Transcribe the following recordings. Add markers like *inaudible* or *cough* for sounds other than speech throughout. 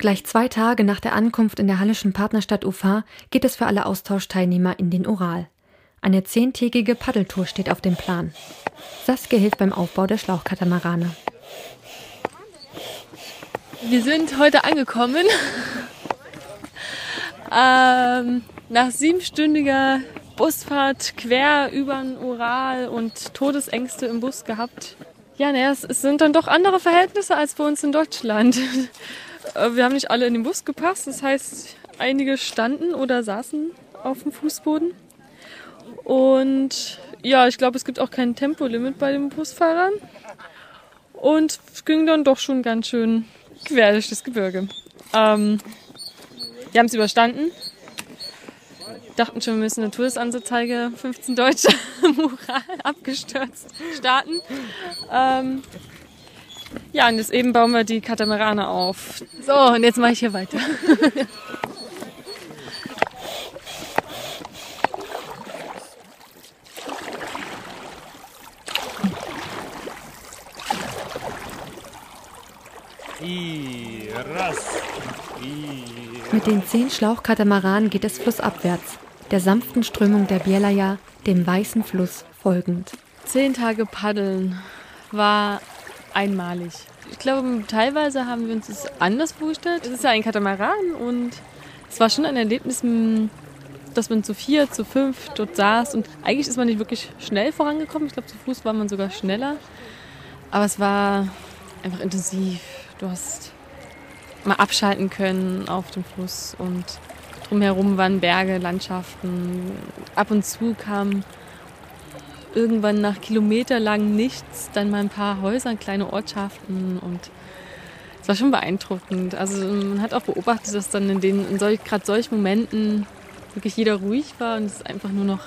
Gleich zwei Tage nach der Ankunft in der hallischen Partnerstadt Ufa geht es für alle Austauschteilnehmer in den Ural. Eine zehntägige Paddeltour steht auf dem Plan. Saskia hilft beim Aufbau der Schlauchkatamarane. Wir sind heute angekommen. ähm, nach siebenstündiger Busfahrt quer über den Ural und Todesängste im Bus gehabt. Ja, naja, es, es sind dann doch andere Verhältnisse als bei uns in Deutschland. Äh, wir haben nicht alle in den Bus gepasst. Das heißt, einige standen oder saßen auf dem Fußboden. Und ja, ich glaube, es gibt auch kein Tempolimit bei den Busfahrern. Und es ging dann doch schon ganz schön quer durch das Gebirge. Ähm, wir haben es überstanden. Dachten schon, wir müssen eine Todesanzeige 15 Deutsche *laughs* Moral abgestürzt starten. Ähm, ja, und jetzt eben bauen wir die Katamarane auf. So, und jetzt mache ich hier weiter. *laughs* Mit den zehn Schlauchkatamaranen geht es flussabwärts, der sanften Strömung der Bielaja, dem weißen Fluss, folgend. Zehn Tage paddeln war einmalig. Ich glaube, teilweise haben wir uns das anders vorgestellt. Es ist ja ein Katamaran und es war schon ein Erlebnis, dass man zu vier, zu fünf dort saß und eigentlich ist man nicht wirklich schnell vorangekommen. Ich glaube, zu Fuß war man sogar schneller. Aber es war einfach intensiv. Du hast mal abschalten können auf dem Fluss und drumherum waren Berge, Landschaften. Ab und zu kam irgendwann nach kilometerlang nichts, dann mal ein paar Häuser, kleine Ortschaften und es war schon beeindruckend. Also man hat auch beobachtet, dass dann in den in solch, gerade solchen Momenten wirklich jeder ruhig war und es einfach nur noch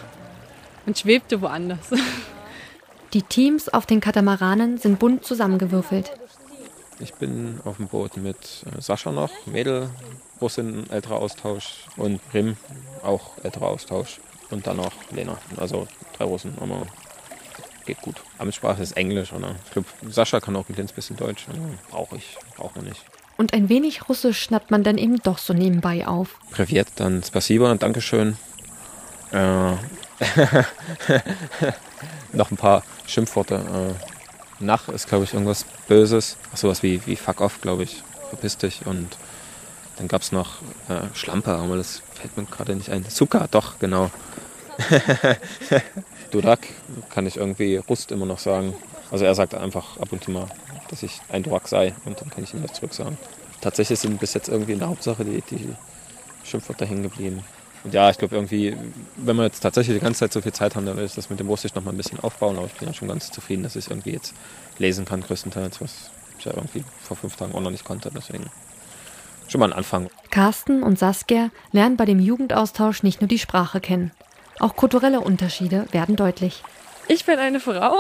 man schwebte woanders. *laughs* Die Teams auf den Katamaranen sind bunt zusammengewürfelt. Ich bin auf dem Boot mit äh, Sascha noch, Mädel, Russin, älterer Austausch und Rim, auch älterer Austausch. Und dann noch Lena, also drei Russen, aber geht gut. Amtssprache ist Englisch, oder? Ich glaube, Sascha kann auch ein kleines bisschen Deutsch, brauche ich, braucht man nicht. Und ein wenig Russisch schnappt man dann eben doch so nebenbei auf. Privet, dann Spasiba, Dankeschön. Äh, *laughs* noch ein paar Schimpfworte. Äh, nach ist, glaube ich, irgendwas Böses. Ach, sowas wie, wie fuck off, glaube ich. Verpiss dich. Und dann gab es noch äh, Schlampe, aber das fällt mir gerade nicht ein. Zucker, doch, genau. *laughs* Durak kann ich irgendwie Rust immer noch sagen. Also er sagt einfach ab und zu mal, dass ich ein Durak sei und dann kann ich ihm das zurück sagen. Tatsächlich sind bis jetzt irgendwie in der Hauptsache die, die Schimpfwörter hängen geblieben. Und ja, ich glaube irgendwie, wenn wir jetzt tatsächlich die ganze Zeit so viel Zeit haben, dann will ich das mit dem Russisch noch mal ein bisschen aufbauen. Aber ich bin ja schon ganz zufrieden, dass ich irgendwie jetzt lesen kann, größtenteils, was ich ja irgendwie vor fünf Tagen auch noch nicht konnte. Deswegen schon mal ein Anfang. Carsten und Saskia lernen bei dem Jugendaustausch nicht nur die Sprache kennen. Auch kulturelle Unterschiede werden deutlich. Ich bin eine Frau.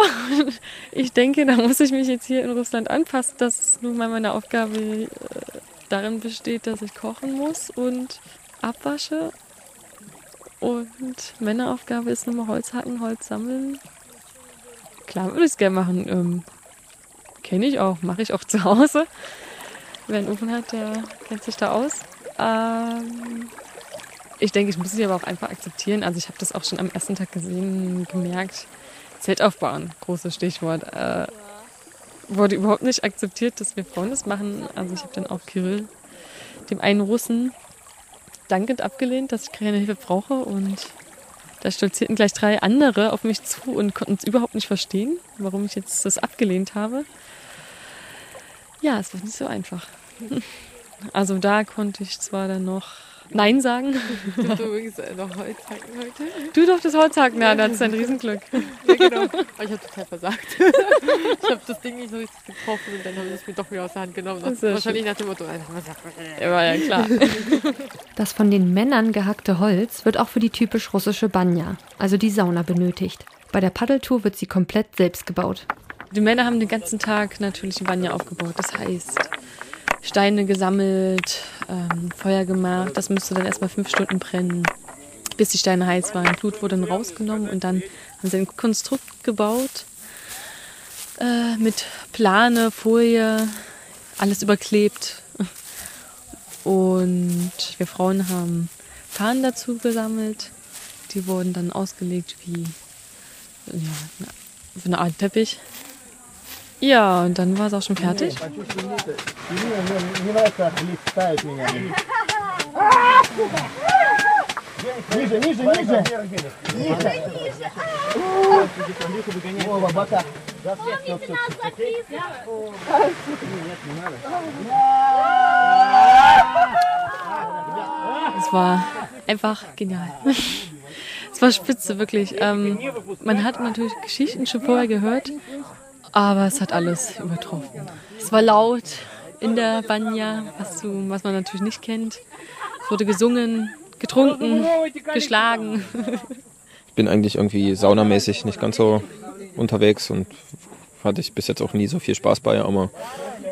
Ich denke, da muss ich mich jetzt hier in Russland anpassen, dass nun mal meine Aufgabe äh, darin besteht, dass ich kochen muss und abwasche und Männeraufgabe ist nochmal Holz hacken, Holz sammeln. Klar würde ich es gerne machen. Ähm, Kenne ich auch, mache ich auch zu Hause. Wer einen Ofen hat, der kennt sich da aus. Ähm, ich denke, ich muss es aber auch einfach akzeptieren. Also ich habe das auch schon am ersten Tag gesehen, gemerkt. Zelt aufbauen, großes Stichwort. Äh, wurde überhaupt nicht akzeptiert, dass wir Frauen das machen. Also ich habe dann auch Kirill, dem einen Russen, dankend abgelehnt, dass ich keine Hilfe brauche. Und da stolzierten gleich drei andere auf mich zu und konnten es überhaupt nicht verstehen, warum ich jetzt das abgelehnt habe. Ja, es war nicht so einfach. *laughs* Also da konnte ich zwar dann noch Nein sagen. Du *laughs* darfst übrigens noch Holz hacken heute. Du durftest Holz hacken, ja, das ist ein Riesenglück. *laughs* Ja, genau. Aber ich habe total versagt. Ich habe das Ding nicht so richtig getroffen und dann haben sie es mir doch wieder aus der Hand genommen. Wahrscheinlich nach dem Motto, ja, war ja klar. Das von den Männern gehackte Holz wird auch für die typisch russische Banya, also die Sauna, benötigt. Bei der Paddeltour wird sie komplett selbst gebaut. Die Männer haben den ganzen Tag natürlich die Banya aufgebaut. Das heißt, Steine gesammelt, ähm, Feuer gemacht. Das müsste dann erstmal fünf Stunden brennen, bis die Steine heiß waren. Blut wurde dann rausgenommen und dann haben sie ein Konstrukt gebaut äh, mit Plane, Folie, alles überklebt. Und wir Frauen haben Fahnen dazu gesammelt. Die wurden dann ausgelegt wie ja, eine Art Teppich. Ja, und dann war es auch schon fertig. Ниже, ниже, ниже. Ниже. Вова, бока. Es war einfach genial. Es war spitze, wirklich. Ähm, man hat natürlich Geschichten schon vorher gehört, aber es hat alles übertroffen. Es war laut in der Banya, was, du, was man natürlich nicht kennt. Es wurde gesungen, getrunken, geschlagen. *laughs* Ich bin eigentlich irgendwie saunamäßig nicht ganz so unterwegs und hatte ich bis jetzt auch nie so viel Spaß bei, aber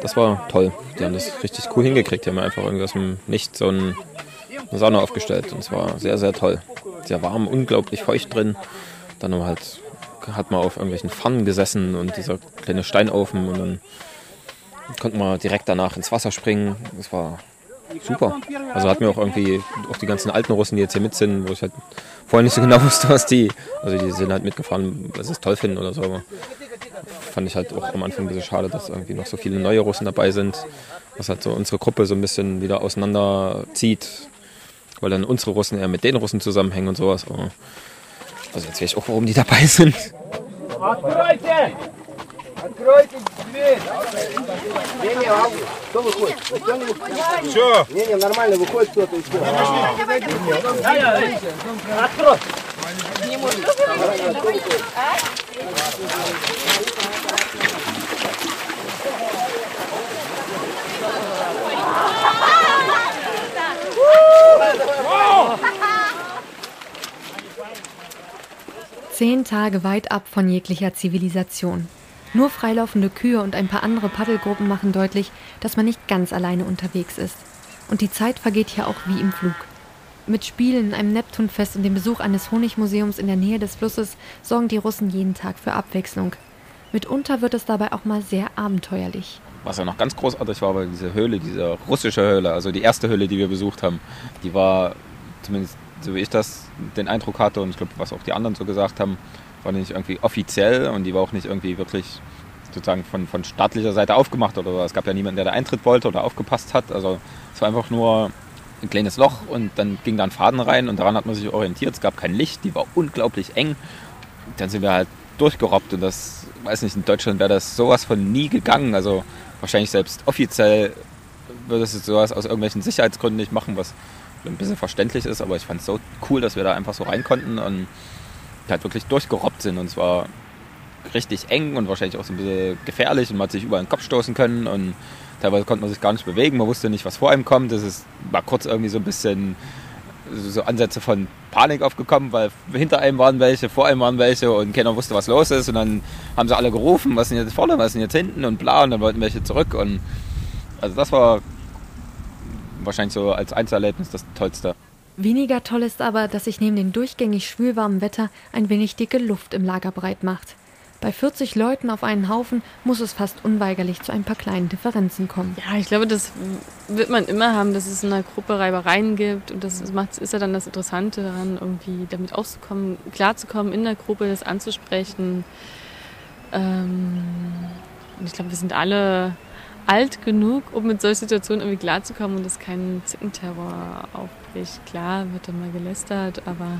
das war toll. Die haben das richtig cool hingekriegt. Die haben einfach irgendwie aus dem Nichts so eine Sauna aufgestellt und es war sehr, sehr toll. Sehr warm, unglaublich feucht drin. Dann halt hat man auf irgendwelchen Pfannen gesessen und dieser kleine Steinofen und dann konnte man direkt danach ins Wasser springen. Das war super. Also hat mir auch irgendwie, auch die ganzen alten Russen, die jetzt hier mit sind, wo ich halt vorher nicht so genau *laughs* wusste, was die, also die sind halt mitgefahren, weil sie es toll finden oder so, aber fand ich halt auch am Anfang ein bisschen schade, dass irgendwie noch so viele neue Russen dabei sind, was halt so unsere Gruppe so ein bisschen wieder auseinanderzieht, weil dann unsere Russen eher mit den Russen zusammenhängen und sowas. Aber also jetzt weiß ich auch, warum die dabei sind. Откройте дверь! Не, не, а кто выходит? Все. Не, не, нормально, выходит кто-то и все. Открой! Не может. Zehn Tage weit ab von jeglicher Zivilisation. Nur freilaufende Kühe und ein paar andere Paddelgruppen machen deutlich, dass man nicht ganz alleine unterwegs ist. Und die Zeit vergeht hier auch wie im Flug. Mit Spielen, einem Neptunfest und dem Besuch eines Honigmuseums in der Nähe des Flusses sorgen die Russen jeden Tag für Abwechslung. Mitunter wird es dabei auch mal sehr abenteuerlich. Was ja noch ganz großartig war, war diese Höhle, diese russische Höhle, also die erste Höhle, die wir besucht haben. Die war, zumindest so wie ich das den Eindruck hatte und ich glaube, was auch die anderen so gesagt haben, war nicht irgendwie offiziell und die war auch nicht irgendwie wirklich sozusagen von, von staatlicher Seite aufgemacht oder so. Es gab ja niemanden, der da Eintritt wollte oder aufgepasst hat. Also es war einfach nur ein kleines Loch und dann ging da ein Faden rein und daran hat man sich orientiert. Es gab kein Licht, die war unglaublich eng. Dann sind wir halt durchgerobbt und das, weiß nicht, in Deutschland wäre das sowas von nie gegangen. Also wahrscheinlich selbst offiziell würde es sowas aus irgendwelchen Sicherheitsgründen nicht machen, was ein bisschen verständlich ist, aber ich fand es so cool, dass wir da einfach so rein konnten und halt wirklich durchgerobbt sind. Und zwar richtig eng und wahrscheinlich auch so ein bisschen gefährlich und man hat sich überall den Kopf stoßen können und teilweise konnte man sich gar nicht bewegen, man wusste nicht, was vor einem kommt. Das ist, war kurz irgendwie so ein bisschen so Ansätze von Panik aufgekommen, weil hinter einem waren welche, vor einem waren welche und keiner wusste, was los ist. Und dann haben sie alle gerufen, was denn jetzt vorne, was denn jetzt hinten und bla und dann wollten welche zurück. Und also das war wahrscheinlich so als Einzelerlebnis das Tollste. Weniger toll ist aber, dass sich neben dem durchgängig schwülwarmen Wetter ein wenig dicke Luft im Lager breit macht. Bei 40 Leuten auf einen Haufen muss es fast unweigerlich zu ein paar kleinen Differenzen kommen. Ja, ich glaube, das wird man immer haben, dass es in einer Gruppe Reibereien gibt. Und das macht, ist ja dann das Interessante daran, irgendwie damit auszukommen, klarzukommen, in der Gruppe das anzusprechen. Ähm, und ich glaube, wir sind alle alt genug, um mit solchen Situationen irgendwie klarzukommen und es keinen Zickenterror aufbricht. Klar wird dann mal gelästert, aber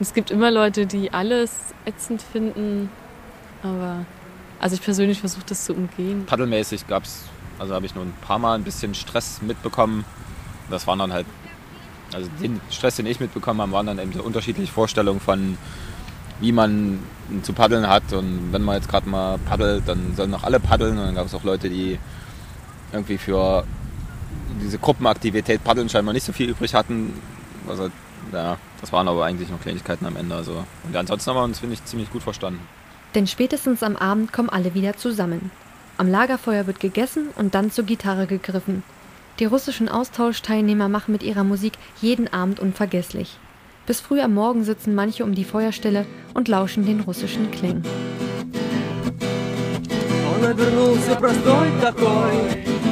es gibt immer Leute, die alles ätzend finden, aber also ich persönlich versuche das zu umgehen. Paddelmäßig gab es, also habe ich nur ein paar Mal ein bisschen Stress mitbekommen. Das waren dann halt, also den Stress, den ich mitbekommen habe, waren dann eben so unterschiedliche Vorstellungen von, wie man zu paddeln hat. Und wenn man jetzt gerade mal paddelt, dann sollen noch alle paddeln. Und dann gab es auch Leute, die irgendwie für diese Gruppenaktivität Paddeln scheinbar nicht so viel übrig hatten. Also, ja, das waren aber eigentlich nur Kleinigkeiten am Ende. Also. Und ansonsten haben wir uns, finde ich, ziemlich gut verstanden. Denn spätestens am Abend kommen alle wieder zusammen. Am Lagerfeuer wird gegessen und dann zur Gitarre gegriffen. Die russischen Austauschteilnehmer machen mit ihrer Musik jeden Abend unvergesslich. Bis früh am Morgen sitzen manche um die Feuerstelle und lauschen den russischen Klängen.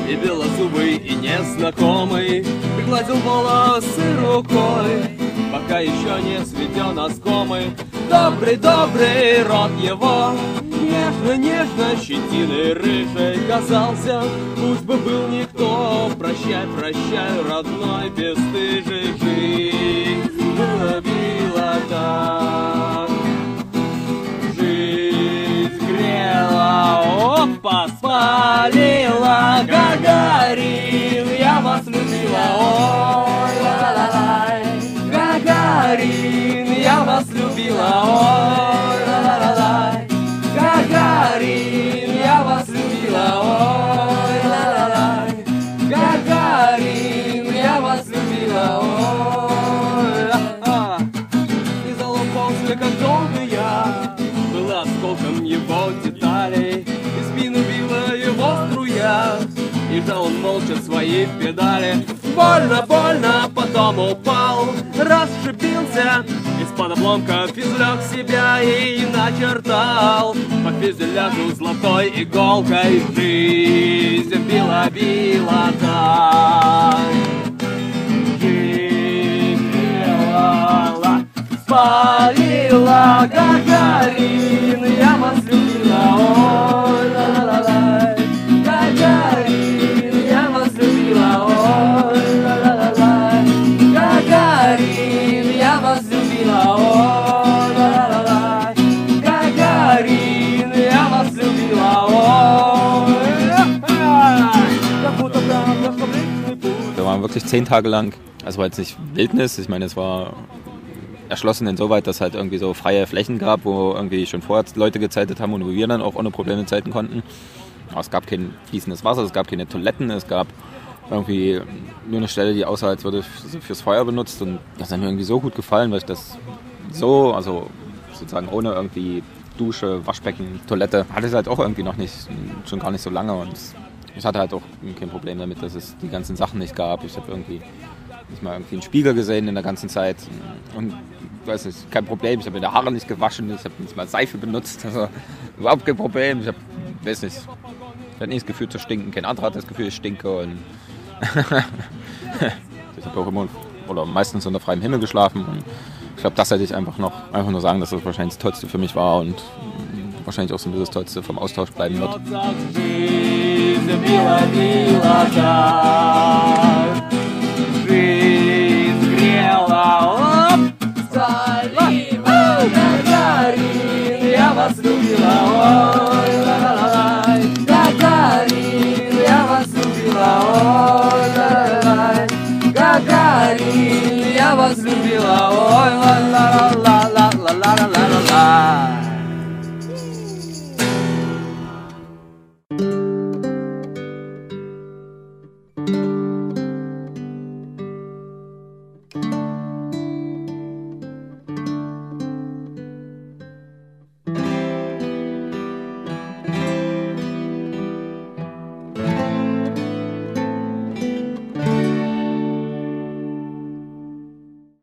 И белозубый, и незнакомый Пригладил волосы рукой Пока еще не светен оскомый Добрый, добрый рот его Нежно-нежно щетиной рыжей казался Пусть бы был никто Прощай, прощай, родной, бесстыжий Жизнь была била так. Жизнь грела, опа, спалила Гагарин, я вас любила, ой, ла-ла-ла-лай Гагарин, я вас любила, ой, свои педали. Больно, больно, потом упал Расшибился Из-под обломков извлек себя И начертал. По фюзеляжу золотой иголкой Жизнь била, била так Жизнь спалила Гагарин, я вас zehn Tage lang, also war jetzt nicht Wildnis, ich meine, es war erschlossen insoweit, dass halt irgendwie so freie Flächen gab, wo irgendwie schon vorher Leute gezeltet haben und wo wir dann auch ohne Probleme zelten konnten. Aber es gab kein fließendes Wasser, es gab keine Toiletten, es gab irgendwie nur eine Stelle, die aussah, als würde fürs Feuer benutzt. Und das hat mir irgendwie so gut gefallen, weil ich das so, also sozusagen ohne irgendwie Dusche, Waschbecken, Toilette, hatte es halt auch irgendwie noch nicht, schon gar nicht so lange. Und ich hatte halt auch kein Problem damit, dass es die ganzen Sachen nicht gab. Ich habe irgendwie nicht mal irgendwie einen Spiegel gesehen in der ganzen Zeit und weiß nicht, kein Problem. Ich habe die Haare nicht gewaschen, ich habe nicht mal Seife benutzt, also überhaupt kein Problem. Ich habe, weiß nicht, ich hatte nie das Gefühl zu stinken. Kein anderer hat das Gefühl, ich stinke und *laughs* ich habe auch immer oder meistens unter freiem Himmel geschlafen. Und ich glaube, das hätte ich einfach noch einfach nur sagen, dass das wahrscheinlich das Tollste für mich war und wahrscheinlich auch so ein bisschen das Tollste vom Austausch bleiben wird. излюбила да.